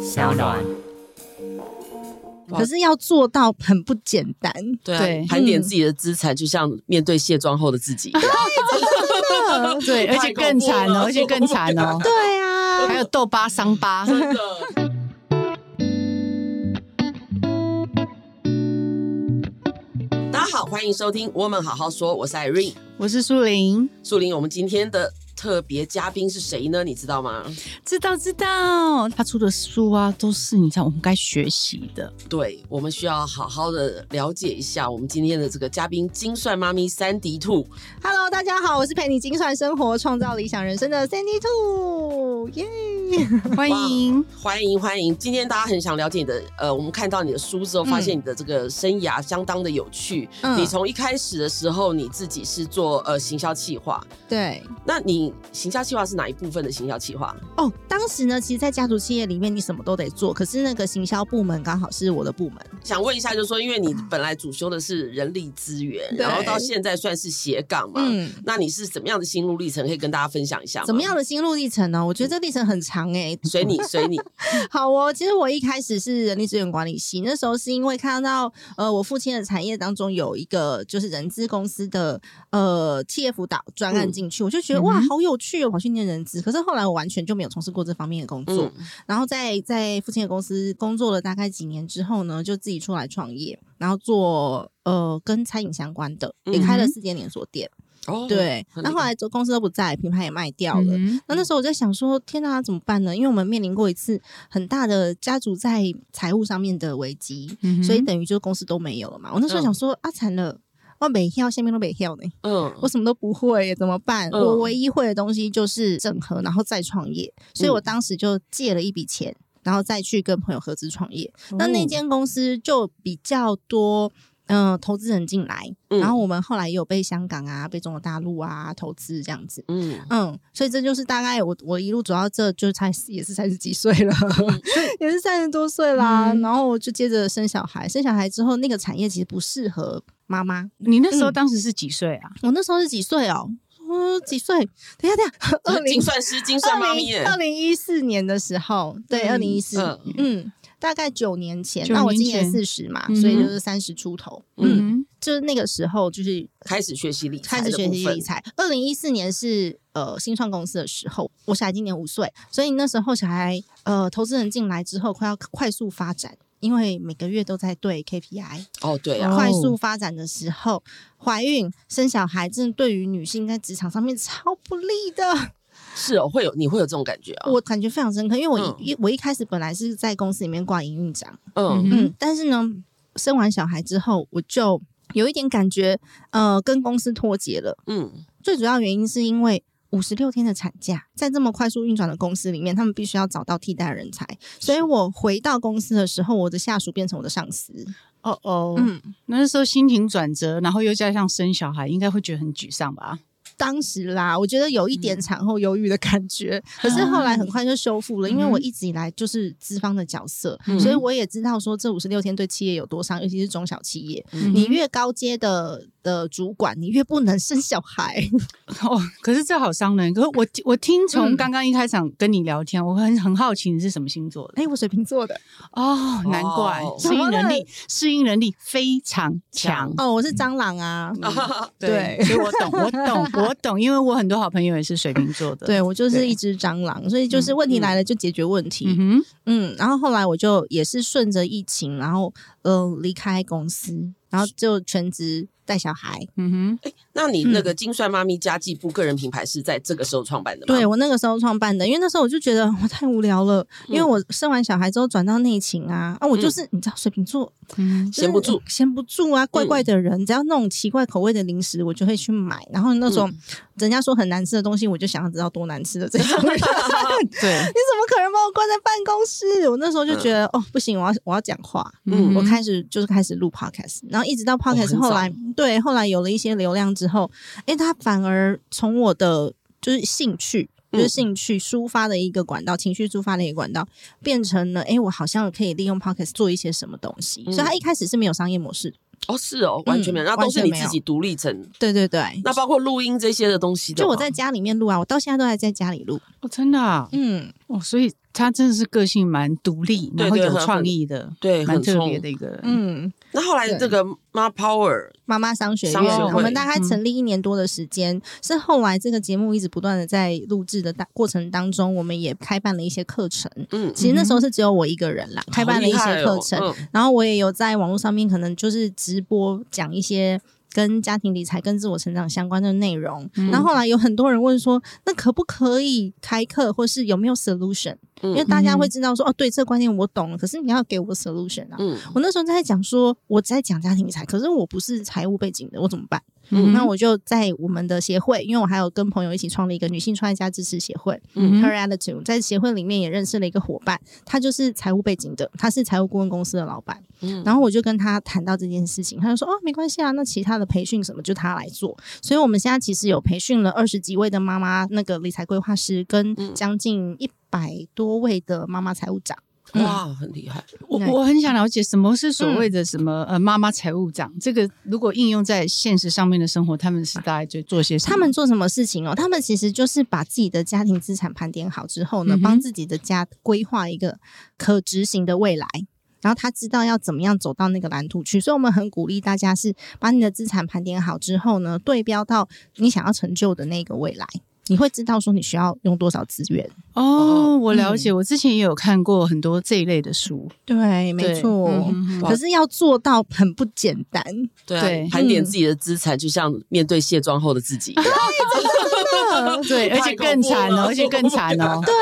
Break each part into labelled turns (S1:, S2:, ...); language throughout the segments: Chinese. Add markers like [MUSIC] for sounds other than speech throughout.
S1: 小暖。
S2: 可是要做到很不简单，
S3: 对啊，盘点自己的资产，就像面对卸妆后的自己一样。
S1: 对，对，而且更惨哦，而且更惨哦。
S2: 对啊，
S1: 还有痘疤、伤疤。真的。
S3: 大家好，欢迎收听《我们好好说》，我是 Irene，
S1: 我是苏玲。
S3: 苏玲，我们今天的。特别嘉宾是谁呢？你知道吗？
S1: 知道，知道。他出的书啊，都是你知道我们该学习的。
S3: 对，我们需要好好的了解一下我们今天的这个嘉宾——精算妈咪 Sandy 兔。
S2: Hello，大家好，我是陪你精算生活、创造理想人生的 Sandy 兔。耶、yeah！
S1: 欢迎，
S3: 欢迎，欢迎！今天大家很想了解你的，呃，我们看到你的书之后，发现你的这个生涯相当的有趣。嗯、你从一开始的时候，你自己是做呃行销企划，
S2: 对，
S3: 那你。行销计划是哪一部分的行销计划？
S2: 哦，当时呢，其实，在家族企业里面，你什么都得做。可是那个行销部门刚好是我的部门。
S3: 想问一下，就是说，因为你本来主修的是人力资源，然后到现在算是斜杠嘛，嗯，那你是怎么样的心路历程？可以跟大家分享一下？
S2: 怎么样的心路历程呢？我觉得这历程很长哎、欸。
S3: 随你，[LAUGHS] 随你。
S2: 好哦，其实我一开始是人力资源管理系，那时候是因为看到呃，我父亲的产业当中有一个就是人资公司的呃企业辅导专案进去，嗯、我就觉得哇，好有趣哦，跑去念。人资，可是后来我完全就没有从事过这方面的工作。嗯、然后在在父亲的公司工作了大概几年之后呢，就自己出来创业，然后做呃跟餐饮相关的，也开了四间连锁店。哦，对。那后来这公司都不在，品牌也卖掉了。嗯、那那时候我在想说，天哪，怎么办呢？因为我们面临过一次很大的家族在财务上面的危机，嗯、所以等于就公司都没有了嘛。我那时候想说，嗯、啊，惨了。我每跳，下面都没跳呢。嗯，我什么都不会，怎么办？嗯、我唯一会的东西就是整合，然后再创业。所以我当时就借了一笔钱，然后再去跟朋友合资创业。嗯、那那间公司就比较多，嗯、呃，投资人进来。嗯、然后我们后来也有被香港啊，被中国大陆啊投资这样子。嗯嗯，所以这就是大概我我一路走到这就才也是三十几岁了，嗯、[LAUGHS] 也是三十多岁啦。嗯、然后我就接着生小孩，生小孩之后那个产业其实不适合。妈妈，
S1: 你那时候当时是几岁啊？
S2: 我那时候是几岁哦？嗯几岁？等一下，等一下，二零
S3: 精算师，精算妈咪，
S2: 二零一四年的时候，对，二零一四，嗯，大概九年前。那我今年四十嘛，所以就是三十出头。嗯，就是那个时候，就是
S3: 开始学习理财，
S2: 开始学习理财。二零一四年是呃新创公司的时候，我小孩今年五岁，所以那时候小孩呃投资人进来之后，快要快速发展。因为每个月都在对 KPI
S3: 哦，对啊，
S2: 快速发展的时候，怀孕生小孩，真的对于女性在职场上面超不利的。
S3: 是哦，会有你会有这种感觉啊？
S2: 我感觉非常深刻，因为我一、嗯、我一开始本来是在公司里面挂营运长，
S3: 嗯
S2: 嗯，但是呢，生完小孩之后，我就有一点感觉，呃，跟公司脱节了。嗯，最主要原因是因为。五十六天的产假，在这么快速运转的公司里面，他们必须要找到替代人才。所以我回到公司的时候，我的下属变成我的上司。
S1: 哦哦，嗯，那时候心情转折，然后又加上生小孩，应该会觉得很沮丧吧？
S2: 当时啦，我觉得有一点产后忧郁的感觉，嗯、[LAUGHS] 可是后来很快就修复了，嗯、因为我一直以来就是资方的角色，嗯、所以我也知道说这五十六天对企业有多伤，尤其是中小企业，嗯、你越高阶的。的主管，你越不能生小孩 [LAUGHS]
S1: 哦。可是这好伤人。可是我我听从刚刚一开场跟你聊天，嗯、我很很好奇你是什么星座的？
S2: 哎、欸，我水瓶座的。
S1: 哦，难怪适应能力适应能力非常强。
S2: 哦，我是蟑螂啊。嗯、[LAUGHS]
S1: 对，对所以我懂，我懂，我懂，因为我很多好朋友也是水瓶座的。
S2: 对，我就是一只蟑螂，所以就是问题来了就解决问题。嗯嗯，然后后来我就也是顺着疫情，然后呃离开公司，然后就全职。带小孩，嗯
S3: 哼，哎、欸，那你那个金帅妈咪家计部个人品牌是在这个时候创办的吗？
S2: 对，我那个时候创办的，因为那时候我就觉得我太无聊了，嗯、因为我生完小孩之后转到内勤啊，啊，我就是、嗯、你知道水瓶座，
S3: 嗯，闲不住，
S2: 闲不住啊，怪怪的人，嗯、只要那种奇怪口味的零食，我就会去买，然后那种、嗯、人家说很难吃的东西，我就想要知道多难吃的这种。[LAUGHS] [LAUGHS] 对，你怎么可能把我关在办公室？我那时候就觉得、嗯、哦，不行，我要我要讲话，嗯，我开始就是开始录 podcast，然后一直到 podcast 后来。对，后来有了一些流量之后，哎，他反而从我的就是兴趣，就是兴趣抒发的一个管道，嗯、情绪抒发的一个管道，变成了哎，我好像可以利用 Pocket 做一些什么东西。嗯、所以，他一开始是没有商业模式。
S3: 哦，是哦，完全没有，那都是你自己独立成。
S2: 对对对，
S3: 那包括录音这些的东西的，
S2: 就我在家里面录啊，我到现在都还在家里录。
S1: 哦，真的，嗯，哦，所以他真的是个性蛮独立，然后有创意的，
S3: 对，
S1: 蛮特别的一个人。
S2: 嗯，
S3: 那后来这个妈 Power
S2: 妈妈商学院，我们大概成立一年多的时间，是后来这个节目一直不断的在录制的过程当中，我们也开办了一些课程。嗯，其实那时候是只有我一个人啦，开办了一些课程，然后我也有在网络上面可能就是直播讲一些。跟家庭理财、跟自我成长相关的内容，嗯、然后后来有很多人问说，那可不可以开课，或是有没有 solution？、嗯、因为大家会知道说，哦，对，这个观念我懂了，可是你要给我 solution 啊。嗯、我那时候在讲说，我在讲家庭理财，可是我不是财务背景的，我怎么办？嗯，那我就在我们的协会，因为我还有跟朋友一起创立一个女性创业家支持协会，嗯，Her Attitude，在协会里面也认识了一个伙伴，他就是财务背景的，他是财务顾问公司的老板，嗯，然后我就跟他谈到这件事情，他就说哦，没关系啊，那其他的培训什么就他来做，所以我们现在其实有培训了二十几位的妈妈那个理财规划师，跟将近一百多位的妈妈财务长。
S3: 哇，很厉害！
S1: 我我很想了解什么是所谓的什么呃妈妈财务长，这个如果应用在现实上面的生活，他们是大概就做些什么？
S2: 他们做什么事情哦？他们其实就是把自己的家庭资产盘点好之后呢，帮自己的家规划一个可执行的未来，然后他知道要怎么样走到那个蓝图去。所以我们很鼓励大家是把你的资产盘点好之后呢，对标到你想要成就的那个未来。你会知道说你需要用多少资源。
S1: 哦，我了解。嗯、我之前也有看过很多这一类的书，
S2: 对，没错。嗯、可是要做到很不简单，
S3: 对，对盘点自己的资产，就像面对卸妆后的自己，[LAUGHS] 对，
S1: 真的，对，[LAUGHS] 而且更惨哦，而且更惨哦，对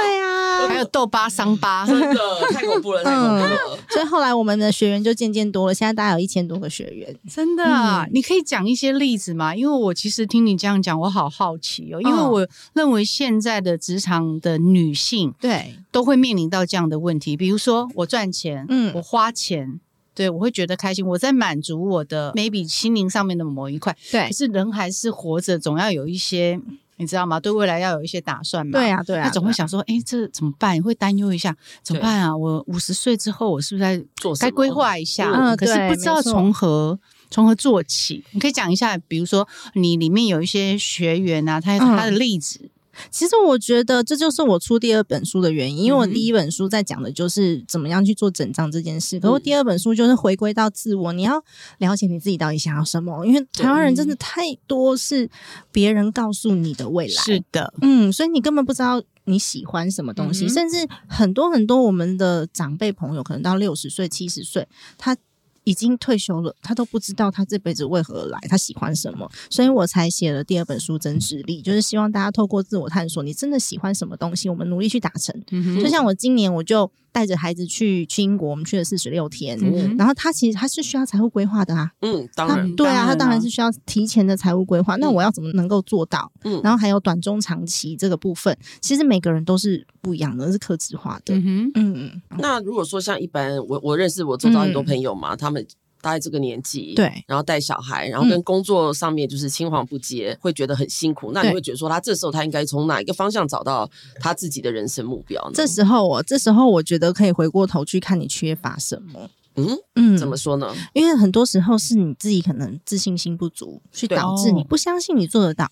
S1: 有痘疤、伤疤，
S3: 真的太恐怖了，太恐怖了。
S2: 嗯、所以后来我们的学员就渐渐多了，现在大概有一千多个学员。
S1: 真的啊，嗯、你可以讲一些例子吗？因为我其实听你这样讲，我好好奇哦。因为我认为现在的职场的女性，对，都会面临到这样的问题。比如说，我赚钱，嗯，我花钱，对，我会觉得开心，我在满足我的 maybe 心灵上面的某一块。对，可是人还是活着，总要有一些。你知道吗？对未来要有一些打算嘛。
S2: 对啊，对啊。
S1: 他总会想说，哎，这怎么办？会担忧一下，怎么办啊？我五十岁之后，我是不是在做该规划一下？嗯，可是不知道从何从何做起。你可以讲一下，比如说你里面有一些学员啊，他他的例子。
S2: 其实我觉得这就是我出第二本书的原因，因为我第一本书在讲的就是怎么样去做整账这件事，可是我第二本书就是回归到自我，你要了解你自己到底想要什么，因为台湾人真的太多是别人告诉你的未来，
S1: 是的，
S2: 嗯，所以你根本不知道你喜欢什么东西，甚至很多很多我们的长辈朋友可能到六十岁、七十岁，他。已经退休了，他都不知道他这辈子为何而来，他喜欢什么，所以我才写了第二本书《增值力》，就是希望大家透过自我探索，你真的喜欢什么东西，我们努力去达成。嗯、就像我今年我就。带着孩子去去英国，我们去了四十六天。嗯、然后他其实他是需要财务规划的啊。
S3: 嗯，当然，
S2: 对啊，他当然是需要提前的财务规划。嗯、那我要怎么能够做到？嗯，然后还有短中长期这个部分，其实每个人都是不一样的，是客制化的。嗯哼，
S3: 嗯。那如果说像一般，我我认识我周遭很多朋友嘛，嗯、他们。大概这个年纪，
S2: 对，
S3: 然后带小孩，然后跟工作上面就是青黄不接，嗯、会觉得很辛苦。那你会觉得说，他这时候他应该从哪一个方向找到他自己的人生目标呢？
S2: 这时候我这时候我觉得可以回过头去看你缺乏什么。
S3: 嗯嗯，怎么说呢？
S2: 因为很多时候是你自己可能自信心不足，去导致你不相信你做得到，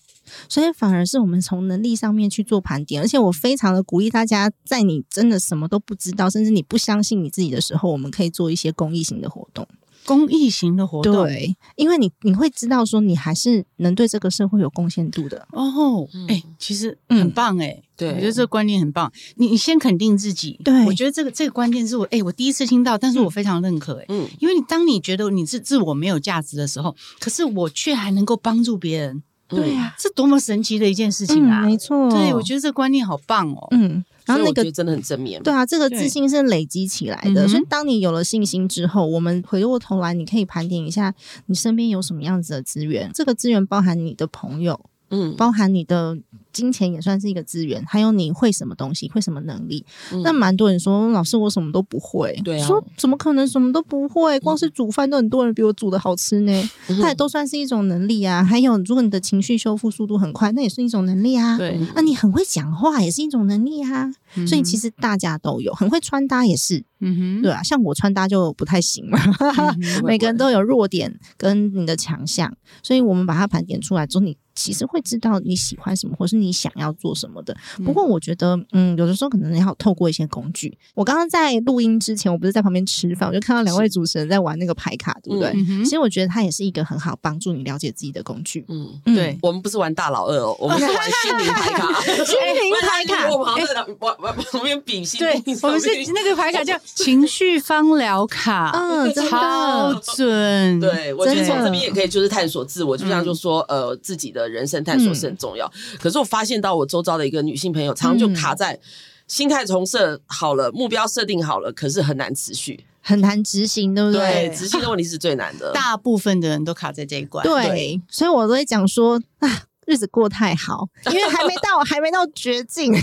S2: 所以反而是我们从能力上面去做盘点。而且我非常的鼓励大家，在你真的什么都不知道，甚至你不相信你自己的时候，我们可以做一些公益型的活动。
S1: 公益型的活动，
S2: 对，因为你你会知道说你还是能对这个社会有贡献度的。
S1: 哦。哎、欸，其实很棒哎、欸，对、嗯，我觉得这个观念很棒。你你先肯定自己，对，我觉得这个这个观念是我哎、欸，我第一次听到，但是我非常认可哎、欸，嗯，因为你当你觉得你是自我没有价值的时候，可是我却还能够帮助别人，对呀、啊，这多么神奇的一件事情啊！
S2: 嗯、没错，
S1: 对，我觉得这个观念好棒哦，嗯。
S3: 然后那个真的很正面，
S2: 对啊，这个自信是累积起来的。所以当你有了信心之后，我们回过头来，你可以盘点一下你身边有什么样子的资源。这个资源包含你的朋友，嗯，包含你的。金钱也算是一个资源，还有你会什么东西，会什么能力？嗯、那蛮多人说，老师我什么都不会，对啊，说怎么可能什么都不会？光是煮饭都很多人比我煮的好吃呢，嗯、它也都算是一种能力啊。还有，如果你的情绪修复速度很快，那也是一种能力啊。对，那你很会讲话，也是一种能力啊。嗯、所以其实大家都有，很会穿搭也是，嗯哼，对啊，像我穿搭就不太行嘛。[LAUGHS] 每个人都有弱点跟你的强项，所以我们把它盘点出来之后，你。其实会知道你喜欢什么，或是你想要做什么的。不过我觉得，嗯，有的时候可能要透过一些工具。我刚刚在录音之前，我不是在旁边吃饭，我就看到两位主持人在玩那个牌卡，对不对？嗯、其实我觉得它也是一个很好帮助你了解自己的工具。
S3: 嗯，对，我们不是玩大老二哦，我们是玩心灵牌卡。[LAUGHS] 心灵牌卡，我们好像在玩玩旁边比心。
S1: 对，我们是那个牌卡叫 [LAUGHS] 情绪方疗卡，嗯，超准。
S3: 对，我觉得从这边也可以就是探索自我，就像就说呃自己的人生探索是很重要。可是我发现到我周遭的一个女性朋友，常常就卡在心态重设好了，目标设定好了，可是很难持续，
S2: 很难执行，对不对？
S3: 对，执行的问题是最难的。[LAUGHS]
S1: 大部分的人都卡在这一关。
S2: 对，对所以我都会讲说啊。日子过太好，因为还没到，还没到绝境。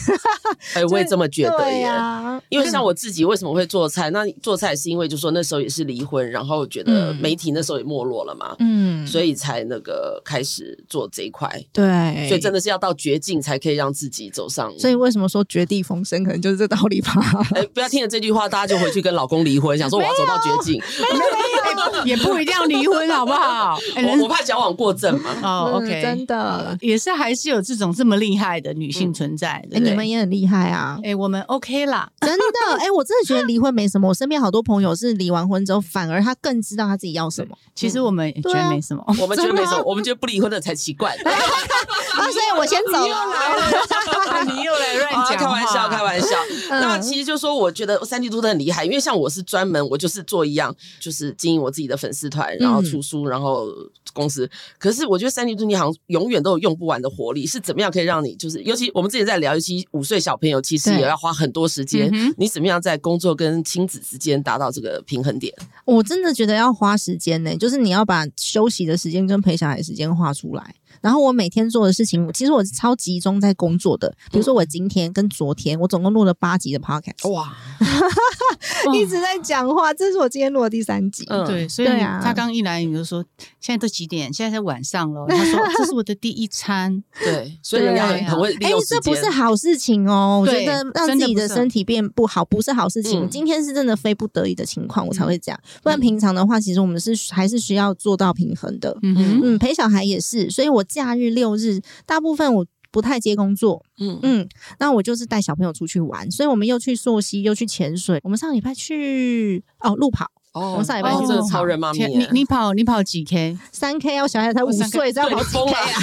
S3: 哎，我也这么觉得呀。因为像我自己为什么会做菜？那做菜是因为就说那时候也是离婚，然后觉得媒体那时候也没落了嘛，嗯，所以才那个开始做这一块。
S2: 对，
S3: 所以真的是要到绝境才可以让自己走上。
S2: 所以为什么说绝地逢生，可能就是这道理吧？[LAUGHS]
S3: 哎，不要听了这句话，大家就回去跟老公离婚，想说我要走到绝境，[LAUGHS] [LAUGHS]
S1: 也不一定要离婚，好不好？
S3: 我我怕矫枉过正嘛。
S1: 哦，OK，
S2: 真的。
S1: 也是还是有这种这么厉害的女性存在的，
S2: 哎，你们也很厉害啊！
S1: 哎，我们 OK 啦，
S2: 真的，哎，我真的觉得离婚没什么。我身边好多朋友是离完婚之后，反而他更知道他自己要什么。
S1: 其实我们觉得没什么，
S3: 我们觉得没什么，我们觉得不离婚的才奇怪。[LAUGHS]
S2: 啊，所以我先走了，
S1: 你又来乱讲，[LAUGHS]
S3: 开玩笑，开玩笑。那其实就说，我觉得三 D 都很厉害，因为像我是专门，我就是做一样，就是经营我自己的粉丝团，然后出书，然后公司。可是我觉得三 D 兔你好像永远都有用不完的活力，是怎么样可以让你就是，尤其我们之前在聊，尤其五岁小朋友其实也要花很多时间，嗯、你怎么样在工作跟亲子之间达到这个平衡点？
S2: 我真的觉得要花时间呢、欸，就是你要把休息的时间跟陪小孩的时间画出来。然后我每天做的事情，其实我是超集中在工作的。比如说我今天跟昨天，我总共录了八集的 podcast，哇，[LAUGHS] 一直在讲话。这是我今天录的第三集。
S1: 嗯，对，所以他刚一来你就说，现在都几点？现在才晚上了。他说这是我的第一餐。
S3: 对，[LAUGHS] 所以人家很会利用时间。
S2: 哎，这不是好事情哦。我觉得让自己的身体变不好不是好事情。今天是真的非不得已的情况，我才会这样。不然平常的话，其实我们是还是需要做到平衡的。嗯嗯，陪小孩也是，所以我。假日六日，大部分我不太接工作，嗯嗯，那我就是带小朋友出去玩，所以我们又去溯溪，又去潜水。我们上礼拜去哦路跑。
S3: 哦，我上礼拜去这个超人妈咪，
S1: 你你跑你跑几 K？
S2: 三 K 啊！我小孩才五岁，这样跑几 K 啊？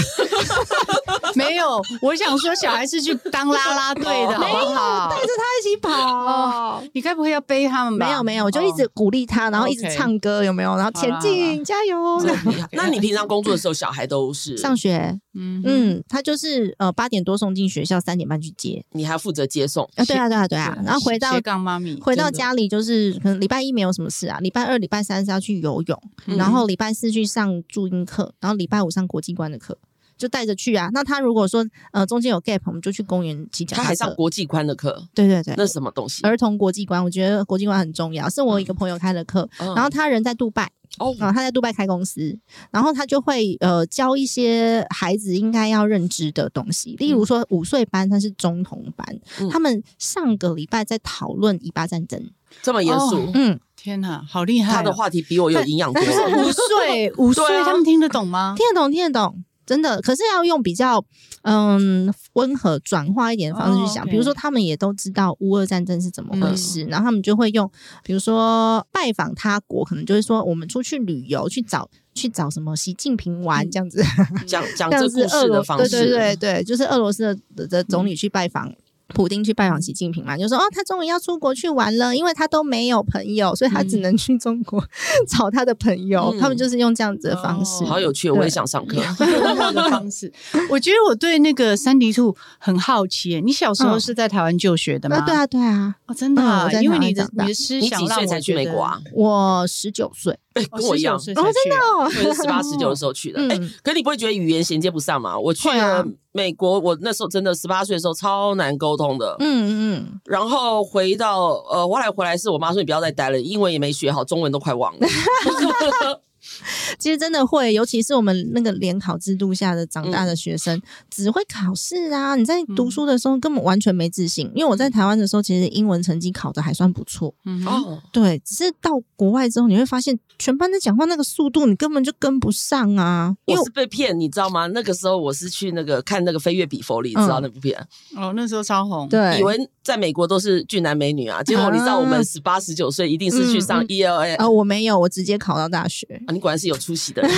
S2: [LAUGHS]
S1: 没有，我想说小孩是去当啦啦队的，好不好？
S2: 带着他一起跑。
S1: 你该不会要背他们吧？
S2: 没有没有，我就一直鼓励他，然后一直唱歌，有没有？然后前进，加油！[LAUGHS]
S3: 那你平常工作的时候，小孩都是
S2: 上学？嗯嗯，他就是呃八点多送进学校，三点半去接。
S3: 你还负责接送？
S2: 啊，对啊对啊对啊。然后回到
S1: 妈咪，
S2: 回到家里就是可能礼拜一没有什么事啊。礼拜二、礼拜三是要去游泳，嗯、然后礼拜四去上注音课，然后礼拜五上国际观的课，就带着去啊。那他如果说呃中间有 gap，我们就去公园骑脚踏车。他还上
S3: 国际观的课？
S2: 对对对，
S3: 那是什么东西？
S2: 儿童国际观，我觉得国际观很重要，是我一个朋友开的课，嗯、然后他人在杜拜哦，他在杜拜开公司，然后他就会呃教一些孩子应该要认知的东西，例如说五岁班他是中童班，嗯、他们上个礼拜在讨论以巴战争。
S3: 这么严肃，
S2: 嗯，
S1: 天哪，好厉害！
S3: 他的话题比我有营养多。
S1: 五岁，五岁，他们听得懂吗？
S2: 听得懂，听得懂，真的。可是要用比较嗯温和转化一点的方式去想，比如说他们也都知道乌俄战争是怎么回事，然后他们就会用，比如说拜访他国，可能就是说我们出去旅游去找去找什么习近平玩这样子，
S3: 讲讲 [LAUGHS] 这故事的方式，
S2: 对对对对，就是俄罗斯的的总理去拜访。普丁去拜访习近平嘛，就说哦，他终于要出国去玩了，因为他都没有朋友，所以他只能去中国、嗯、找他的朋友。嗯、他们就是用这样子的方式，
S3: 哦、好有趣，我也想上课。[LAUGHS] [LAUGHS]
S1: 的方式，我觉得我对那个三 D 兔很好奇。你小时候是在台湾就学的吗？
S2: 嗯、对啊，对啊，
S1: 哦，真的、啊，嗯、因为你的你的思想，
S3: 你几岁才去美国啊？
S2: 我十九岁。
S3: 哎，跟我一样，
S2: 哦，真的，哦，
S3: 我是十八十九的 [LAUGHS] 时候去的。哎，可是你不会觉得语言衔接不上吗？我去了美国，我那时候真的十八岁的时候超难沟通的。嗯嗯，然后回到呃，后来回来是我妈说你不要再待了，英文也没学好，中文都快忘了。[LAUGHS] [LAUGHS]
S2: 其实真的会，尤其是我们那个联考制度下的长大的学生，嗯、只会考试啊！你在读书的时候根本完全没自信。因为我在台湾的时候，其实英文成绩考的还算不错。嗯，哦，对，只是到国外之后，你会发现全班在讲话那个速度，你根本就跟不上啊！
S3: 我是被骗，你知道吗？那个时候我是去那个看那个《飞跃比佛利》，知道那部片？
S1: 哦，那时候超红，
S2: 对，
S3: 以为在美国都是俊男美女啊，结果你知道我们十八十九岁一定是去上 ELA
S2: 啊，我没有，我直接考到大学。
S3: 啊，你果然是有出息的人，[LAUGHS]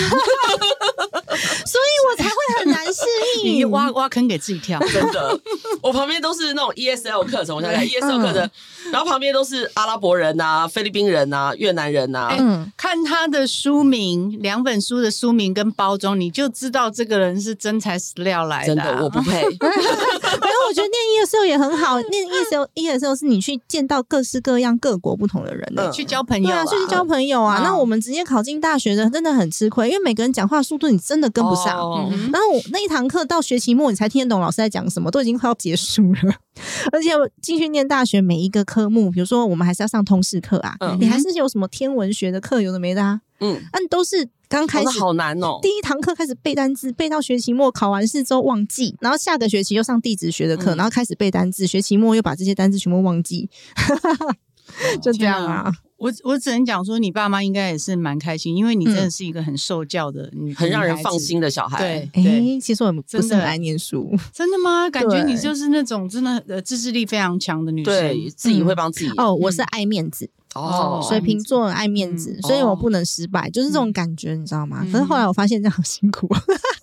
S2: 所以我才会很难适应。
S1: 你挖挖坑给自己跳，[LAUGHS]
S3: 真的。我旁边都是那种 ESL 课程，我想想 ESL 课程，然后旁边都是阿拉伯人啊、菲律宾人啊、越南人啊。
S1: 嗯，看他的书名，两本书的书名跟包装，你就知道这个人是真材实料来的。
S3: 真的，我不配。[LAUGHS]
S2: 我觉得念 ESL 也很好。念 ESL ESL 是你去见到各式各样、各国不同的人的，
S1: 去交朋友，
S2: 对啊，去交朋友啊。那我们直接考进大学的，真的很吃亏，因为每个人讲话速度你真的跟不上。然后那一堂课到学期末，你才听得懂老师在讲什么，都已经快要结束了。[LAUGHS] 而且我进去念大学，每一个科目，比如说我们还是要上通识课啊，你还是有什么天文学的课，有的没的啊。嗯，但都是刚开始，
S3: 好难哦。
S2: 第一堂课开始背单字，背到学期末考完试之后忘记，然后下个学期又上地质学的课，然后开始背单字，学期末又把这些单字全部忘记，[LAUGHS] 就这样啊。
S1: 我我只能讲说，你爸妈应该也是蛮开心，因为你真的是一个很受教的，
S3: 很让人放心的小孩。
S2: 对，哎，其实我不是很爱念书，
S1: 真的吗？感觉你就是那种真的呃自制力非常强的女生，
S3: 对，自己会帮自己。
S2: 哦，我是爱面子。哦，水瓶座爱面子，所以我不能失败，就是这种感觉，你知道吗？可是后来我发现这样好辛苦，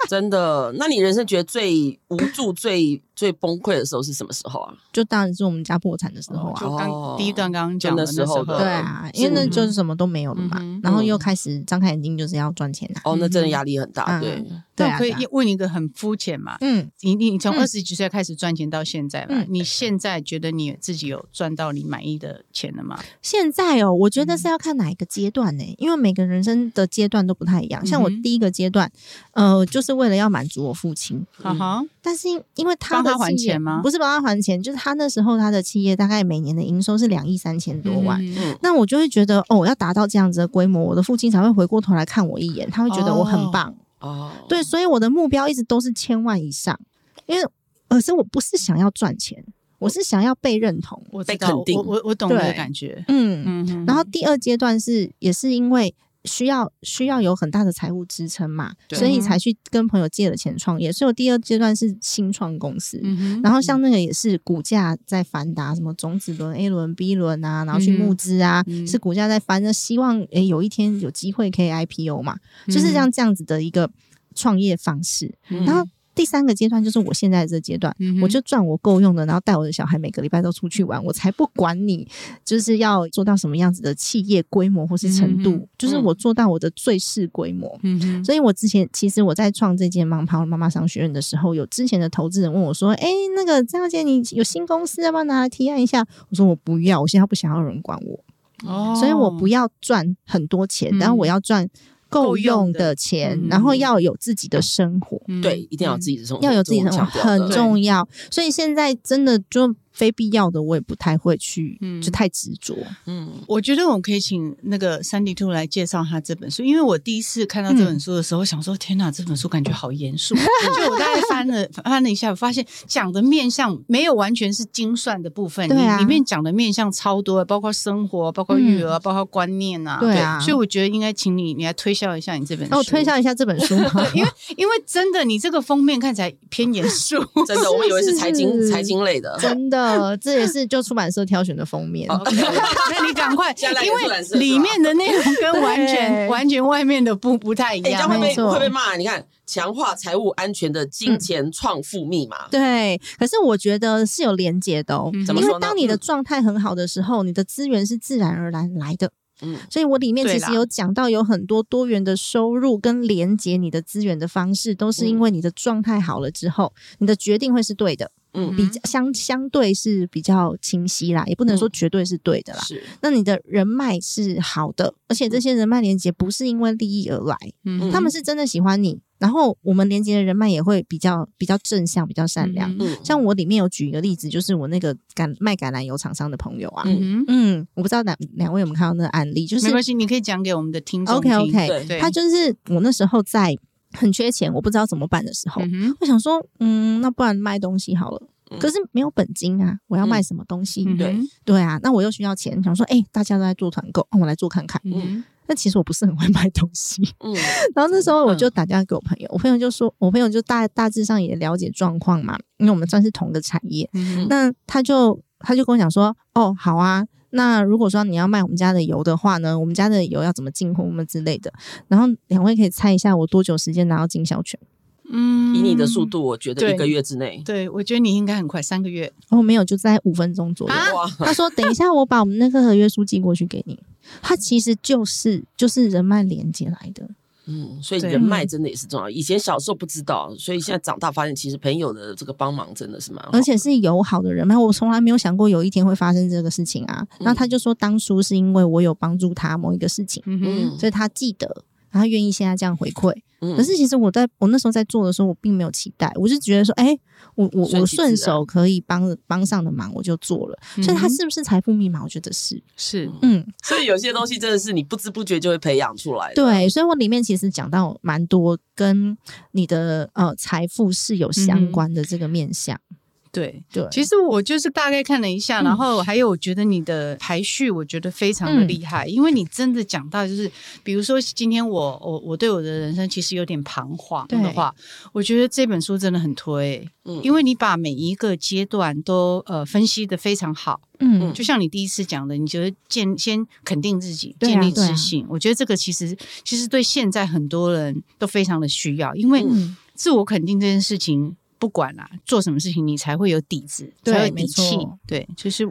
S3: 真的。那你人生觉得最无助、最最崩溃的时候是什么时候啊？
S2: 就当然是我们家破产的时候啊，
S1: 就刚第一段刚刚讲的时候，
S2: 对啊，因为那就是什么都没有了嘛，然后又开始张开眼睛就是要赚钱啊。
S3: 哦，那真的压力很大，对。
S1: 对，可以问一个很肤浅嘛？嗯，你你从二十几岁开始赚钱到现在嘛？你现在觉得你自己有赚到你满意的钱了吗？
S2: 现在。在哦，我觉得是要看哪一个阶段呢？因为每个人生的阶段都不太一样。像我第一个阶段，呃，就是为了要满足我父亲，哈哈。但是因为他的
S1: 还钱吗？
S2: 不是帮他还钱，就是他那时候他的企业大概每年的营收是两亿三千多万。那我就会觉得，哦，我要达到这样子的规模，我的父亲才会回过头来看我一眼，他会觉得我很棒。哦，对，所以我的目标一直都是千万以上，因为而是我不是想要赚钱。我是想要被认同，
S1: 我被肯定，我我我懂你的感觉，
S2: 嗯嗯。然后第二阶段是也是因为需要需要有很大的财务支撑嘛，所以才去跟朋友借了钱创业。所以我第二阶段是新创公司，然后像那个也是股价在翻达，什么种子轮、A 轮、B 轮啊，然后去募资啊，是股价在翻，那希望诶有一天有机会可以 IPO 嘛，就是像这样子的一个创业方式，然后。第三个阶段就是我现在这阶段，嗯、我就赚我够用的，然后带我的小孩每个礼拜都出去玩，我才不管你就是要做到什么样子的企业规模或是程度，嗯、就是我做到我的最适规模。嗯，所以我之前其实我在创这间盲跑妈妈商学院的时候，有之前的投资人问我说：“哎，那个张小姐，你有新公司要不要拿来提案一下？”我说：“我不要，我现在不想要有人管我。”哦，所以我不要赚很多钱，然后我要赚。够用的钱，嗯、然后要有自己的生活，
S3: 嗯、对，一定要有自己的生活，
S2: 要有自己的生活很重要。所以现在真的就。非必要的我也不太会去，嗯，就太执着。
S1: 嗯，我觉得我可以请那个 Sandy Two 来介绍他这本书，因为我第一次看到这本书的时候，想说天哪，这本书感觉好严肃。[LAUGHS] 就我大概翻了翻了一下，我发现讲的面向没有完全是精算的部分，对啊，里面讲的面向超多，包括生活，包括育儿，包括观念啊，对啊。所以我觉得应该请你，你来推销一下你这本书。
S2: 那我，推销一下这本书，
S1: 因为因为真的，你这个封面看起来偏严肃，
S3: 真的，我以为是财经 [LAUGHS] 财经类的，
S2: 真的。呃，这也是就出版社挑选的封面。[LAUGHS]
S1: 那你赶快，[LAUGHS] 因为里面的内容跟完全完全外面的不不太一样，
S3: 会被会被骂。你看，强化财务安全的金钱创富密码。
S2: 对，可是我觉得是有连接的哦。因为当你的状态很好的时候，你的资源是自然而然来的。嗯，所以我里面其实有讲到有很多多元的收入跟连接你的资源的方式，都是因为你的状态好了之后，你的决定会是对的。嗯，比较相相对是比较清晰啦，也不能说绝对是对的啦。是，那你的人脉是好的，而且这些人脉连接不是因为利益而来，嗯，他们是真的喜欢你。然后我们连接的人脉也会比较比较正向，比较善良。嗯，像我里面有举一个例子，就是我那个橄卖橄榄油厂商的朋友啊，嗯嗯，我不知道两两位有没有看到那个案例，就是
S1: 没关系，你可以讲给我们的听众。
S2: OK OK，对，他就是我那时候在很缺钱，我不知道怎么办的时候，嗯、我想说，嗯，那不然卖东西好了。可是没有本金啊！我要卖什么东西？嗯、对对啊，那我又需要钱，想说，哎、欸，大家都在做团购，那我来做看看。嗯，但其实我不是很会 [LAUGHS] 卖东西。嗯，然后那时候我就打电话给我朋友，我朋友就说，我朋友就大大致上也了解状况嘛，因为我们算是同个产业。嗯，那他就他就跟我讲说，哦，好啊，那如果说你要卖我们家的油的话呢，我们家的油要怎么进货，什么之类的。然后两位可以猜一下，我多久时间拿到经销权？
S3: 嗯，以你的速度，我觉得一个月之内。
S1: 对，我觉得你应该很快，三个月。
S2: 哦，没有，就在五分钟左右。啊、他说：“等一下，我把我们那个合约书寄过去给你。”他其实就是就是人脉连接来的。
S3: 嗯，所以人脉真的也是重要。以前小时候不知道，所以现在长大发现，其实朋友的这个帮忙真的是蛮好，
S2: 而且是友好的人脉。我从来没有想过有一天会发生这个事情啊。然后他就说，当初是因为我有帮助他某一个事情，嗯，所以他记得。然后愿意现在这样回馈，嗯、可是其实我在我那时候在做的时候，我并没有期待，我就觉得说，哎，我我我顺手可以帮帮上的忙，我就做了。嗯、所以它是不是财富密码？我觉得是，
S1: 是，
S2: 嗯。
S3: 所以有些东西真的是你不知不觉就会培养出来的。
S2: 对，所以我里面其实讲到蛮多跟你的呃财富是有相关的这个面向。嗯
S1: 对对，其实我就是大概看了一下，然后还有我觉得你的排序，我觉得非常的厉害，因为你真的讲到就是，比如说今天我我我对我的人生其实有点彷徨的话，我觉得这本书真的很推，嗯，因为你把每一个阶段都呃分析的非常好，嗯，就像你第一次讲的，你觉得建先肯定自己，建立自信，我觉得这个其实其实对现在很多人都非常的需要，因为自我肯定这件事情。不管啦，做什么事情你才会有底子，对才有底气。对，就是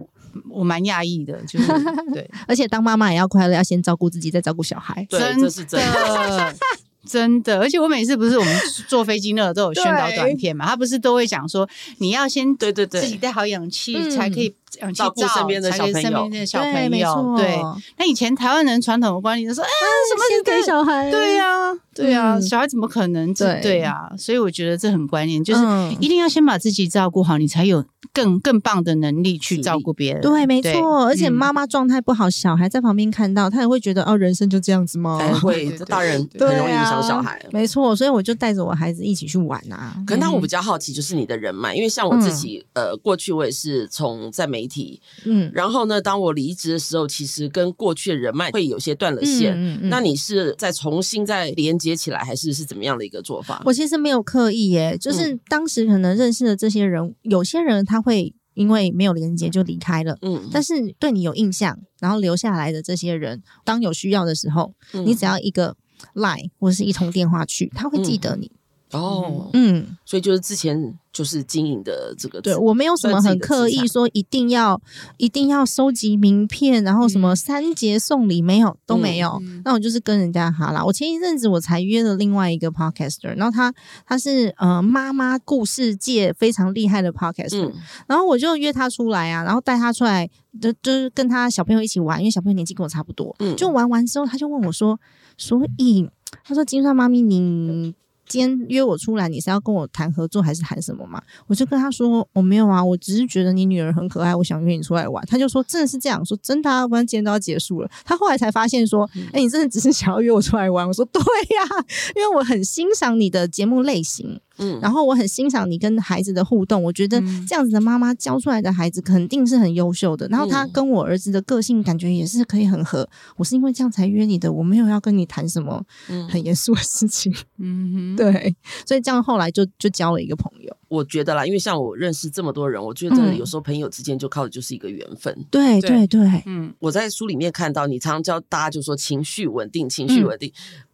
S1: 我蛮讶异的，就是 [LAUGHS] 对。
S2: 而且当妈妈也要快乐，要先照顾自己，再照顾小孩。
S3: 对，这是真的。[LAUGHS]
S1: 真的，而且我每次不是我们坐飞机那都有宣导短片嘛，他不是都会讲说，你要先对对对自己带好氧气才可以氧气罩，
S3: 身边的小朋友，身边
S1: 的小朋友。对，那以前台湾人传统的观念就说，哎，什么
S2: 先给小孩？
S1: 对呀，对呀，小孩怎么可能？对对呀，所以我觉得这很关键，就是一定要先把自己照顾好，你才有更更棒的能力去照顾别人。
S2: 对，没错。而且妈妈状态不好，小孩在旁边看到，他也会觉得哦，人生就这样子吗？[LAUGHS]
S3: 会，大人很容易。影响小孩，
S2: 没错，所以我就带着我孩子一起去玩啊。
S3: 可那我比较好奇，就是你的人脉，因为像我自己，呃，过去我也是从在媒体，嗯，然后呢，当我离职的时候，其实跟过去的人脉会有些断了线。嗯嗯那你是再重新再连接起来，还是是怎么样的一个做法？
S2: 我其实没有刻意耶，就是当时可能认识的这些人，有些人他会因为没有连接就离开了，嗯，但是对你有印象，然后留下来的这些人，当有需要的时候，你只要一个。Line 或者是一通电话去，他会记得你。
S3: 嗯、哦，嗯，所以就是之前。就是经营的这个，
S2: 对我没有什么很刻意说一定要一定要收集名片，然后什么三节送礼没有都没有。那我就是跟人家哈啦。我前一阵子我才约了另外一个 podcaster，然后他他是呃妈妈故事界非常厉害的 podcaster，然后我就约他出来啊，然后带他出来就就是跟他小朋友一起玩，因为小朋友年纪跟我差不多，就玩完之后他就问我说，所以他说金算妈咪你。今天约我出来，你是要跟我谈合作还是谈什么嘛？我就跟他说我、哦、没有啊，我只是觉得你女儿很可爱，我想约你出来玩。他就说真的是这样，说真的啊，不然今天都要结束了。他后来才发现说，哎、欸，你真的只是想要约我出来玩。我说对呀、啊，[LAUGHS] 因为我很欣赏你的节目类型。嗯，然后我很欣赏你跟孩子的互动，我觉得这样子的妈妈教出来的孩子肯定是很优秀的。然后他跟我儿子的个性感觉也是可以很合。我是因为这样才约你的，我没有要跟你谈什么很严肃的事情。嗯哼，对，所以这样后来就就交了一个朋友。
S3: 我觉得啦，因为像我认识这么多人，我觉得真的有时候朋友之间就靠的就是一个缘分。
S2: 对对对，
S3: 嗯，我在书里面看到你常常教大家就说情绪稳定，情绪稳定。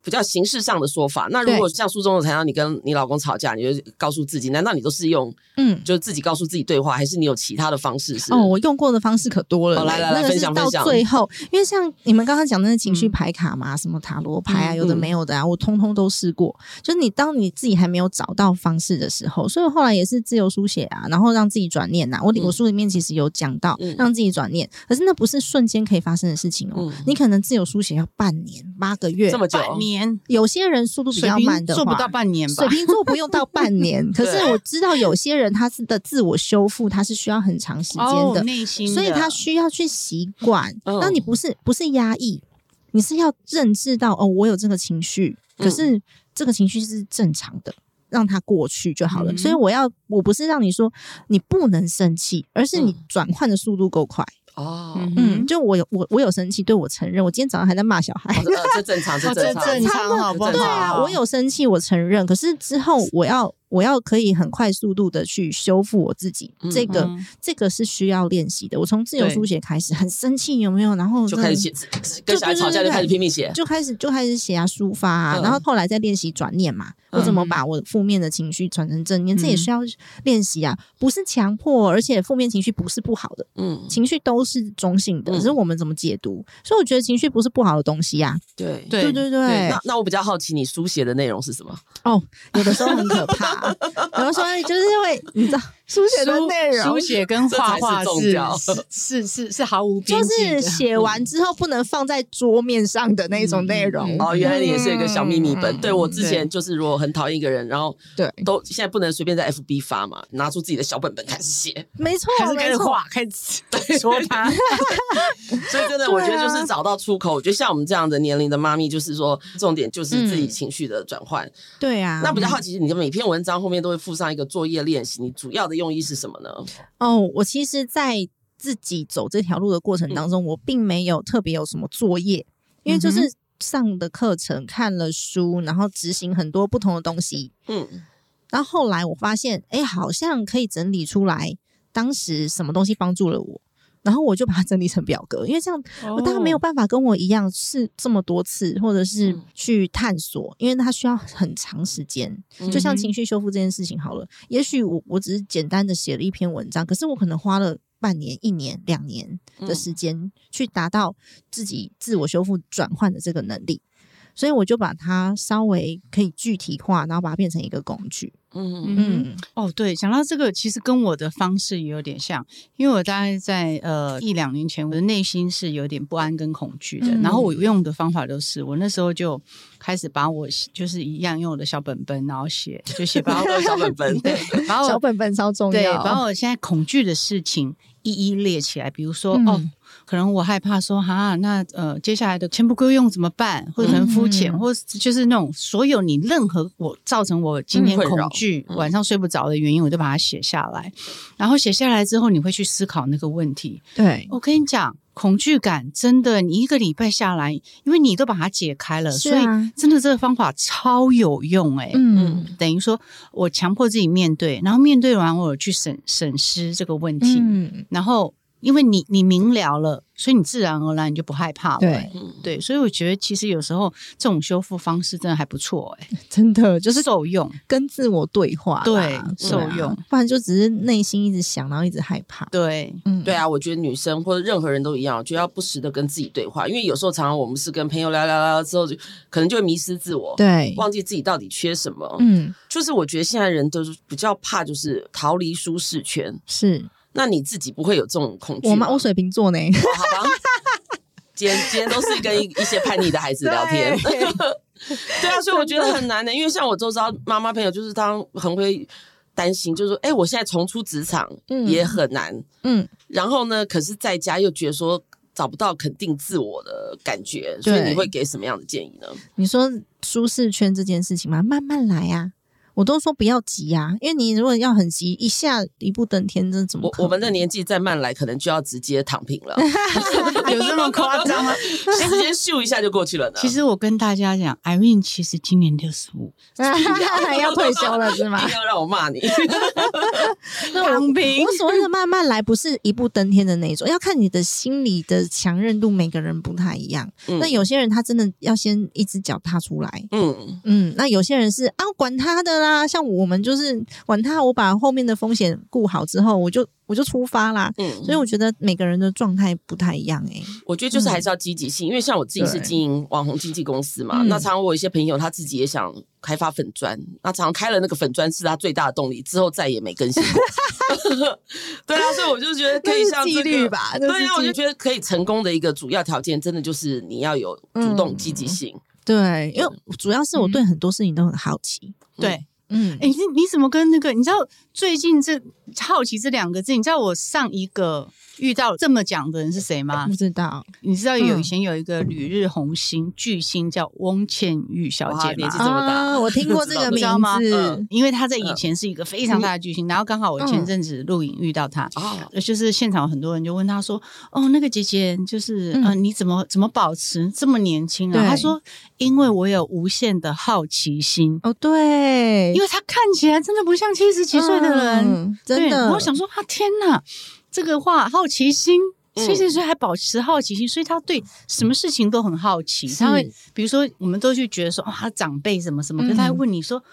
S3: 比较形式上的说法，那如果像书中的谈到你跟你老公吵架，你就告诉自己，难道你都是用嗯，就是自己告诉自己对话，还是你有其他的方式是？
S2: 哦，我用过的方式可多了。
S3: 来来来，分享分享。
S2: 到最后，因为像你们刚刚讲的那情绪牌卡嘛，什么塔罗牌啊，有的没有的啊，我通通都试过。就是你当你自己还没有找到方式的时候，所以后来也是自由书写啊，然后让自己转念呐。我我书里面其实有讲到让自己转念，可是那不是瞬间可以发生的事情哦。你可能自由书写要半年、八个月、
S3: 这么久。
S1: 年，
S2: 有些人速度比较慢的话，
S1: 做不到半年吧。
S2: 水瓶座不用到半年，[LAUGHS] 可是我知道有些人他是的自我修复，他是需要很长时间的，
S1: 内心，
S2: 所以他需要去习惯。那你不是不是压抑，你是要认知到哦，我有这个情绪，可是这个情绪是正常的。让它过去就好了，嗯、所以我要我不是让你说你不能生气，而是你转换的速度够快。哦，嗯，就我有我我有生气，对，我承认，我今天早上还在骂小孩，
S3: 这、哦、正常，这正常，
S1: 正常，好不好？
S2: 对啊，我有生气，我承认，可是之后我要。我要可以很快速度的去修复我自己，这个、嗯、这个是需要练习的。我从自由书写开始，很生气有没有？然后
S3: 就开始写，跟小孩吵架就开始拼命写，
S2: 就开始就开始写啊，抒发啊。嗯、然后后来再练习转念嘛，嗯、我怎么把我负面的情绪转成正念？嗯、这也需要练习啊，不是强迫，而且负面情绪不是不好的，嗯，情绪都是中性的，只是我们怎么解读。所以我觉得情绪不是不好的东西呀、啊。
S3: 对
S2: 对对对，对。
S3: 那那我比较好奇，你书写的内容是什么？
S2: 哦，有的时候很可怕。然后说，就是因为你知道，书写的内容，
S1: 书写跟画画是是是是毫无边界
S2: 就是写完之后不能放在桌面上的那种内容。
S3: 哦，原来你也是一个小秘密本。对，我之前就是，如果很讨厌一个人，然后对，都现在不能随便在 FB 发嘛，拿出自己的小本本开始写。
S2: 没错，
S1: 开始开始画，开始对说他。[LAUGHS]
S3: 所以真的，我觉得就是找到出口。我觉得像我们这样的年龄的妈咪，就是说，重点就是自己情绪的转换。
S2: 对啊，
S3: 那比较好奇，你的每篇文章后面都会附上一个作业练习，你主要的用意是什么呢？
S2: 哦，我其实，在自己走这条路的过程当中，嗯、我并没有特别有什么作业，因为就是上的课程、看了书，然后执行很多不同的东西。嗯，然后后来我发现，哎，好像可以整理出来，当时什么东西帮助了我。然后我就把它整理成表格，因为这样我当然没有办法跟我一样试这么多次，或者是去探索，因为它需要很长时间。就像情绪修复这件事情好了，也许我我只是简单的写了一篇文章，可是我可能花了半年、一年、两年的时间去达到自己自我修复转换的这个能力，所以我就把它稍微可以具体化，然后把它变成一个工具。
S1: 嗯嗯哦，对，讲到这个，其实跟我的方式也有点像，因为我大概在呃一两年前，我的内心是有点不安跟恐惧的，嗯、然后我用的方法都是，我那时候就开始把我就是一样用我的小本本，然后写，就写把我的
S3: 小本本，对，
S2: 把我小本本超重要，
S1: 对，把我现在恐惧的事情一一列起来，比如说、嗯、哦。可能我害怕说哈，那呃，接下来的钱不够用怎么办？或者很肤浅，嗯、或就是那种所有你任何我造成我今天恐惧、嗯、晚上睡不着的原因，我都把它写下来。然后写下来之后，你会去思考那个问题。
S2: 对，
S1: 我跟你讲，恐惧感真的，你一个礼拜下来，因为你都把它解开了，啊、所以真的这个方法超有用诶、欸、嗯，等于说我强迫自己面对，然后面对完我有去审审视这个问题，嗯，然后。因为你你明了了，所以你自然而然你就不害怕了。对，对，所以我觉得其实有时候这种修复方式真的还不错哎，[LAUGHS]
S2: 真的就是
S1: 受用，
S2: 跟自我对话，
S1: 对，受用，
S2: 不然就只是内心一直想，然后一直害怕。
S1: 对，
S3: 嗯，对啊，我觉得女生或者任何人都一样，就要不时的跟自己对话，因为有时候常常我们是跟朋友聊聊聊之后，就可能就会迷失自我，
S2: 对，
S3: 忘记自己到底缺什么。嗯，就是我觉得现在人都是比较怕，就是逃离舒适圈，
S2: 是。
S3: 那你自己不会有这种恐惧吗？
S2: 我吗？我水瓶座呢？
S3: 好吧，今天今天都是跟一 [LAUGHS] 一些叛逆的孩子聊天，对，[LAUGHS] 对啊，所以我觉得很难的，因为像我周遭妈妈朋友，就是他很会担心，就是说，哎，我现在重出职场也很难，嗯，然后呢，可是在家又觉得说找不到肯定自我的感觉，所以你会给什么样的建议呢？
S2: 你说舒适圈这件事情吗，慢慢来呀。我都说不要急啊，因为你如果要很急，一下一步登天，这怎么可能？
S3: 我我们的年纪再慢来，可能就要直接躺平了，[LAUGHS]
S1: 有这么夸张吗？[LAUGHS]
S3: 直接咻一下就过去了呢。[LAUGHS]
S1: 其实我跟大家讲，Irene 其实今年六十五，
S2: 要退休了是吗？
S3: 一定要让我骂你
S1: 躺平。
S2: 我所谓的慢慢来，不是一步登天的那种，要看你的心理的强韧度，每个人不太一样。嗯、那有些人他真的要先一只脚踏出来，嗯嗯。那有些人是啊，管他的啦。啊，像我们就是管他，我把后面的风险顾好之后，我就我就出发啦。嗯，所以我觉得每个人的状态不太一样诶、欸。
S3: 我觉得就是还是要积极性，嗯、因为像我自己是经营网红经纪公司嘛，那常常我有一些朋友他自己也想开发粉砖，那常常开了那个粉砖是他最大的动力，之后再也没更新过。[LAUGHS] 对啊，所以我就觉得可以像
S2: 纪律吧。对
S3: 啊，我就觉得可以成功的一个主要条件，真的就是你要有主动积极性。嗯
S2: 对，因为主要是我对很多事情都很好奇。
S1: 嗯、对。嗯，哎、欸，你你怎么跟那个？你知道最近这好奇这两个字，你知道我上一个遇到这么讲的人是谁吗？
S2: 不知道。
S1: 你知道有以前有一个旅日红星巨星叫翁倩玉小姐吗？
S3: 年纪这么大、
S2: 啊，我听过这个 [LAUGHS] 名字吗？
S1: 嗯、因为她在以前是一个非常大的巨星，嗯、然后刚好我前阵子录影遇到她，嗯、就是现场很多人就问她说：“哦，那个姐姐就是嗯、呃，你怎么怎么保持这么年轻啊？”她说：“因为我有无限的好奇心。”
S2: 哦，对。
S1: 因为她看起来真的不像七十几岁的人，
S2: 嗯、
S1: 我想说，他天哪，这个话好奇心，所以，所以还保持好奇心，嗯、所以他对什么事情都很好奇。他会，比如说，我们都去觉得说，哦，他长辈什么什么，可是他会问你说，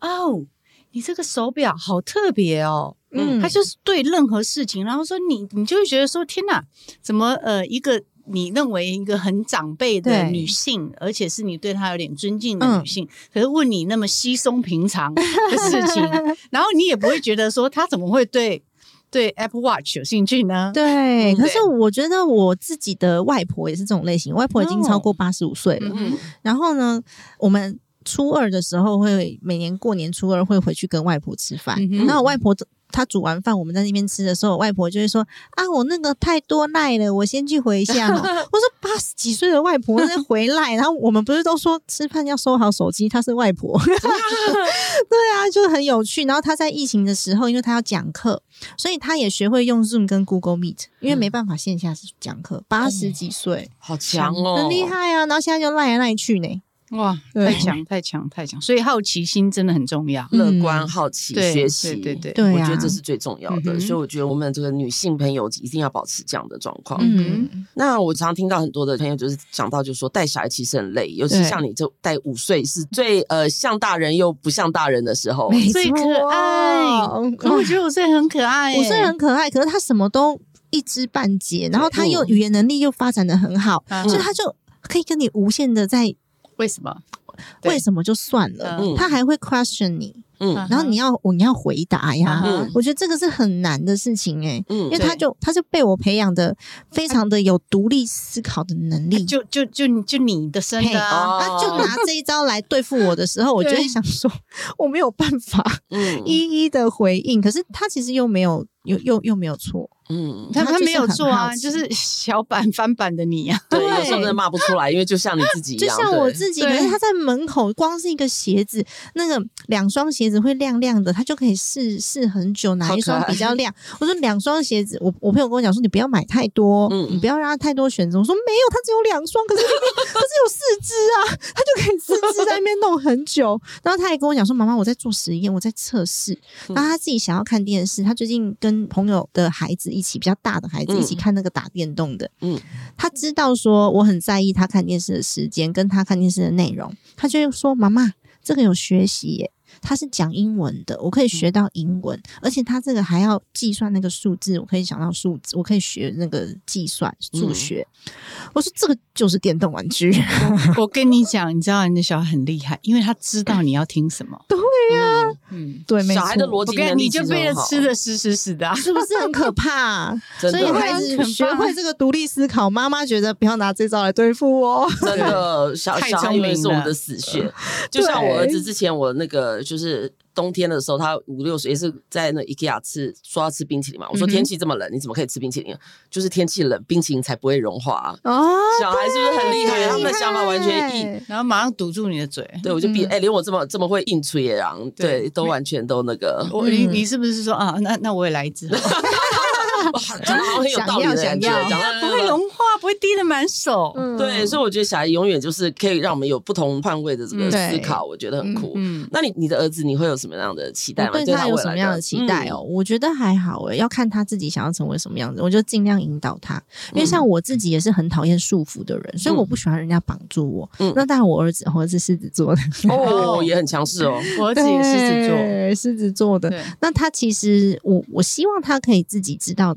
S1: 嗯、哦，你这个手表好特别哦，嗯，他就是对任何事情，然后说你，你就会觉得说，天哪，怎么呃一个。你认为一个很长辈的女性，而且是你对她有点尊敬的女性，嗯、可是问你那么稀松平常的 [LAUGHS] 事情，然后你也不会觉得说她怎么会对对 Apple Watch 有兴趣呢？
S2: 对，可是我觉得我自己的外婆也是这种类型，外婆已经超过八十五岁了。嗯、然后呢，我们初二的时候会每年过年初二会回去跟外婆吃饭，嗯、然后我外婆。他煮完饭，我们在那边吃的时候，外婆就会说：“啊，我那个太多赖了，我先去回一下。[LAUGHS] ”我说：“八十几岁的外婆在回赖。”然后我们不是都说吃饭要收好手机？她是外婆，[LAUGHS] 对啊，就很有趣。然后她在疫情的时候，因为她要讲课，所以她也学会用 Zoom 跟 Google Meet，因为没办法线下讲课。八十几岁，
S3: 好强哦，
S2: 很厉害啊！然后现在就赖来赖去呢。
S1: 哇，太强太强太强！所以好奇心真的很重要，
S3: 乐观、好奇、学习，
S1: 对对。对，
S3: 我觉得这是最重要的。所以我觉得我们这个女性朋友一定要保持这样的状况。嗯，那我常听到很多的朋友就是讲到，就是说带小孩其实很累，尤其像你这带五岁是最呃像大人又不像大人的时候，
S1: 最可爱。我觉得五岁很可爱，
S2: 五岁很可爱，可是他什么都一知半解，然后他又语言能力又发展的很好，所以他就可以跟你无限的在。
S1: 为什么？
S2: 为什么就算了？嗯、他还会 question 你。嗯，然后你要我你要回答呀，嗯、我觉得这个是很难的事情哎、欸，嗯，因为他就他就被我培养的非常的有独立思考的能力，
S1: 就就就就你的生的啊，
S2: 他就拿这一招来对付我的时候，我就会想说我没有办法，嗯，[LAUGHS] 一一的回应，可是他其实又没有又又又没有错，
S1: 嗯，他他没有错啊，就是小版翻版的你呀，
S3: 对，有时候真的骂不出来，因为就像你自己一样，
S2: 就像我自己，可是他在门口光是一个鞋子，那个两双鞋。鞋子会亮亮的，他就可以试试很久，哪一双比较 [LAUGHS] 亮？我说两双鞋子，我我朋友跟我讲说，你不要买太多，嗯，你不要让他太多选择。我说没有，他只有两双，可是 [LAUGHS] 可是有四只啊，他就可以四只在那边弄很久。然后他还跟我讲说，妈妈，我在做实验，我在测试。然后他自己想要看电视，他最近跟朋友的孩子一起，比较大的孩子一起看那个打电动的，嗯，他知道说我很在意他看电视的时间，跟他看电视的内容，他就会说，妈妈，这个有学习耶。他是讲英文的，我可以学到英文，嗯、而且他这个还要计算那个数字，我可以想到数字，我可以学那个计算数学。嗯、我说这个就是电动玩具。[LAUGHS]
S1: 我跟你讲，你知道你的小孩很厉害，因为他知道你要听什么。[LAUGHS]
S2: 对呀、啊，
S1: 嗯，
S2: 对，没错。
S3: 小孩的逻辑
S1: 你就被人吃的死死死的，[LAUGHS]
S2: 是不是很可怕？[LAUGHS]
S3: 真的
S2: 所以孩子学会这个独立思考，妈妈觉得不要拿这招来对付我。
S3: 真的，[LAUGHS] 小小孩以为是我们的死穴。就像我儿子之前，我那个就是。冬天的时候，他五六岁也是在那 IKEA 吃，说要吃冰淇淋嘛。我说天气这么冷，你怎么可以吃冰淇淋？就是天气冷，冰淇淋才不会融化啊！小孩是不是很厉害？他们的想法完全一，
S1: 然后马上堵住你的嘴。
S3: 对，我就比哎，连我这么这么会硬吹然后对，都完全都那个。
S1: 我你你是不是说啊？那那我也来一支。[LAUGHS] [LAUGHS]
S3: 讲的好很有道理的感觉，讲的
S1: 不会融化，不会滴的满手。
S3: 对，所以我觉得小孩永远就是可以让我们有不同换位的这个思考，我觉得很酷。嗯，那你你的儿子你会有什么样的期待吗？
S2: 对他有什么样的期待哦？我觉得还好诶，要看他自己想要成为什么样子，我就尽量引导他。因为像我自己也是很讨厌束缚的人，所以我不喜欢人家绑住我。嗯，那当然我儿子，我儿子狮子座的
S3: 哦，[LAUGHS] 也很强势哦。
S1: 我儿子也狮子座，
S2: 狮子座的。那他其实我我希望他可以自己知道。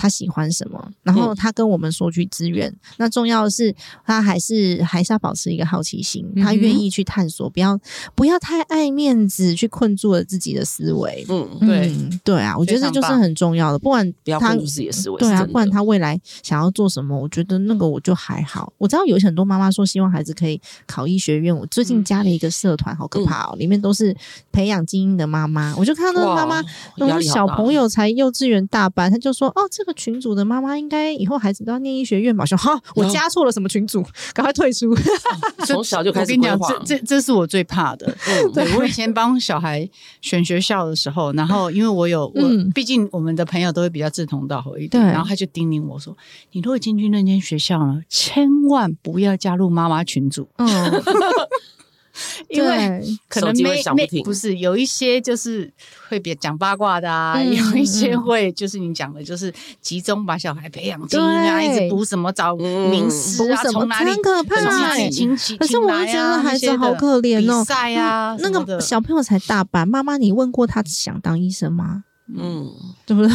S2: 他喜欢什么，然后他跟我们索取资源。嗯、那重要的是，他还是还是要保持一个好奇心，他愿意去探索，不要不要太爱面子，去困住了自己的思维。嗯，对嗯对啊，我觉得这就是很重要的。不管
S3: 不要困住自己的思维，
S2: 对啊，不管他未来想要做什么，我觉得那个我就还好。我知道有很多妈妈说希望孩子可以考医学院，我最近加了一个社团，好可怕哦，里面都是培养精英的妈妈。我就看到那个妈妈，那种小朋友才幼稚园大班，他就说：“哦，这个。”群主的妈妈应该以后孩子都要念医学院吧？说哈，我加错了什么群主，[LAUGHS] 赶快退出。[LAUGHS]
S3: 从小就开始。我
S1: 跟你讲，这这这是我最怕的。[LAUGHS] 嗯、对，我以前帮小孩选学校的时候，然后因为我有我，毕竟我们的朋友都会比较志同道合一点，然后他就叮咛我说：“你如果进去那间学校呢，千万不要加入妈妈群组。”嗯。[LAUGHS] 因为可能没没不是有一些就是会别讲八卦的啊，嗯、[LAUGHS] 有一些会就是你讲的，就是集中把小孩培养精英啊，一直补什么找名师啊，从、嗯、哪里很可怕亲戚，
S2: 可是我就觉得孩子好可怜哦，比赛啊，那个小朋友才大班，妈妈，你问过他想当医生吗？嗯，对不对？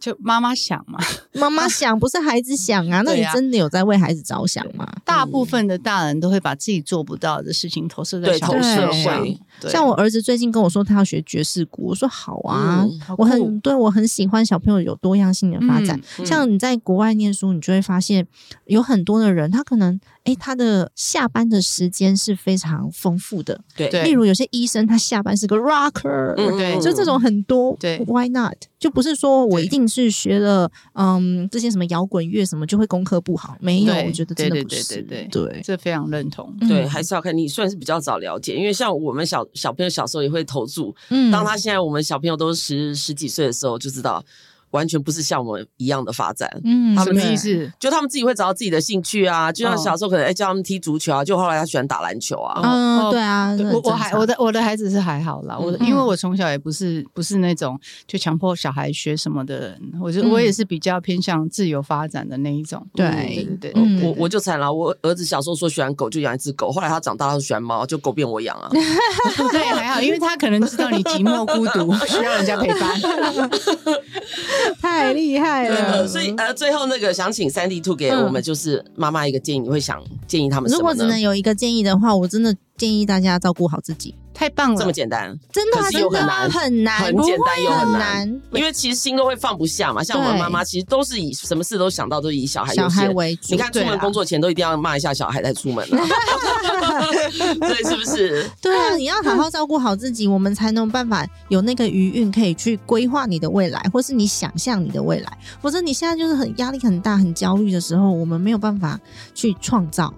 S1: 就妈妈想嘛，[LAUGHS]
S2: 妈妈想不是孩子想啊。那你真的有在为孩子着想吗？
S1: 大部分的大人都会把自己做不到的事情投射在小孩身上。
S2: 像我儿子最近跟我说他要学爵士鼓，我说好啊，我很对我很喜欢小朋友有多样性的发展。像你在国外念书，你就会发现有很多的人，他可能诶，他的下班的时间是非常丰富的。对，例如有些医生，他下班是个 rocker，对，就这种很多。对，Why not？就不是说我一定。是学了嗯这些什么摇滚乐什么就会功课不好？没有，我觉得真的不是。对对对对，
S1: 这非常认同。
S3: 对，还是要看你算是比较早了解，因为像我们小小朋友小时候也会投注。嗯，当他现在我们小朋友都十十几岁的时候，就知道。完全不是像我们一样的发展，
S1: 嗯，他们什么意思？
S3: 就他们自己会找到自己的兴趣啊，就像小时候可能哎教他们踢足球啊，就后来他喜欢打篮球啊。
S2: 嗯，对啊，
S1: 我我还我的我的孩子是还好啦，我因为我从小也不是不是那种就强迫小孩学什么的人，我就我也是比较偏向自由发展的那一种。
S2: 对
S1: 对对，
S3: 我我就惨了，我儿子小时候说喜欢狗就养一只狗，后来他长大他喜欢猫，就狗变我养啊。[LAUGHS]
S1: 对，还好，因为他可能知道你寂寞孤独，[LAUGHS] 需要人家陪伴。[LAUGHS]
S2: 太厉害。
S3: 了，所以呃，最后那个想请三 D Two 给我们就是妈妈一个建议，你会想建议他们什么？
S2: 如果只能有一个建议的话，我真的建议大家照顾好自己。
S1: 太棒了，
S3: 这么简单，
S2: 真的真的很难，
S3: 很简单又很难，因为其实心都会放不下嘛。像我们妈妈，其实都是以什么事都想到都以小孩
S2: 小孩为主。
S3: 你看出门工作前都一定要骂一下小孩再出门了，[LAUGHS] 对，是不是？
S2: 对啊，你要好好照顾好自己，我们才能有办法有那个余韵可以去规划你的未来，或是你想象你的未来。否则你现在就是很压力很大、很焦虑的时候，我们没有办法去创造。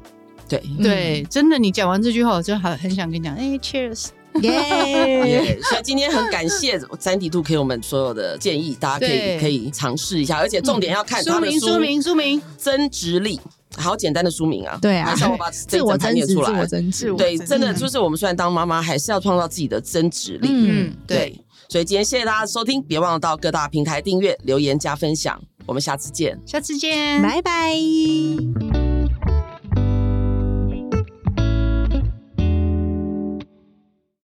S3: 对
S1: 对，真的，你讲完这句话，我就很很想跟你讲，哎，Cheers。[LAUGHS]
S3: 耶！所以今天很感谢三 D Two 给我们所有的建议，大家可以可以尝试一下，而且重点要看 [LAUGHS] 他的
S1: 书名，书名
S3: 增值力，好简单的书名啊！
S2: 对啊，
S3: 让我把自我增值出来，
S2: 自我增值，
S3: 对，真的就是我们虽然当妈妈，还是要创造自己的增值力。嗯，对。所以今天谢谢大家的收听，别忘了到各大平台订阅、留言加分享，我们下次见，
S1: 下次见，
S2: 拜拜。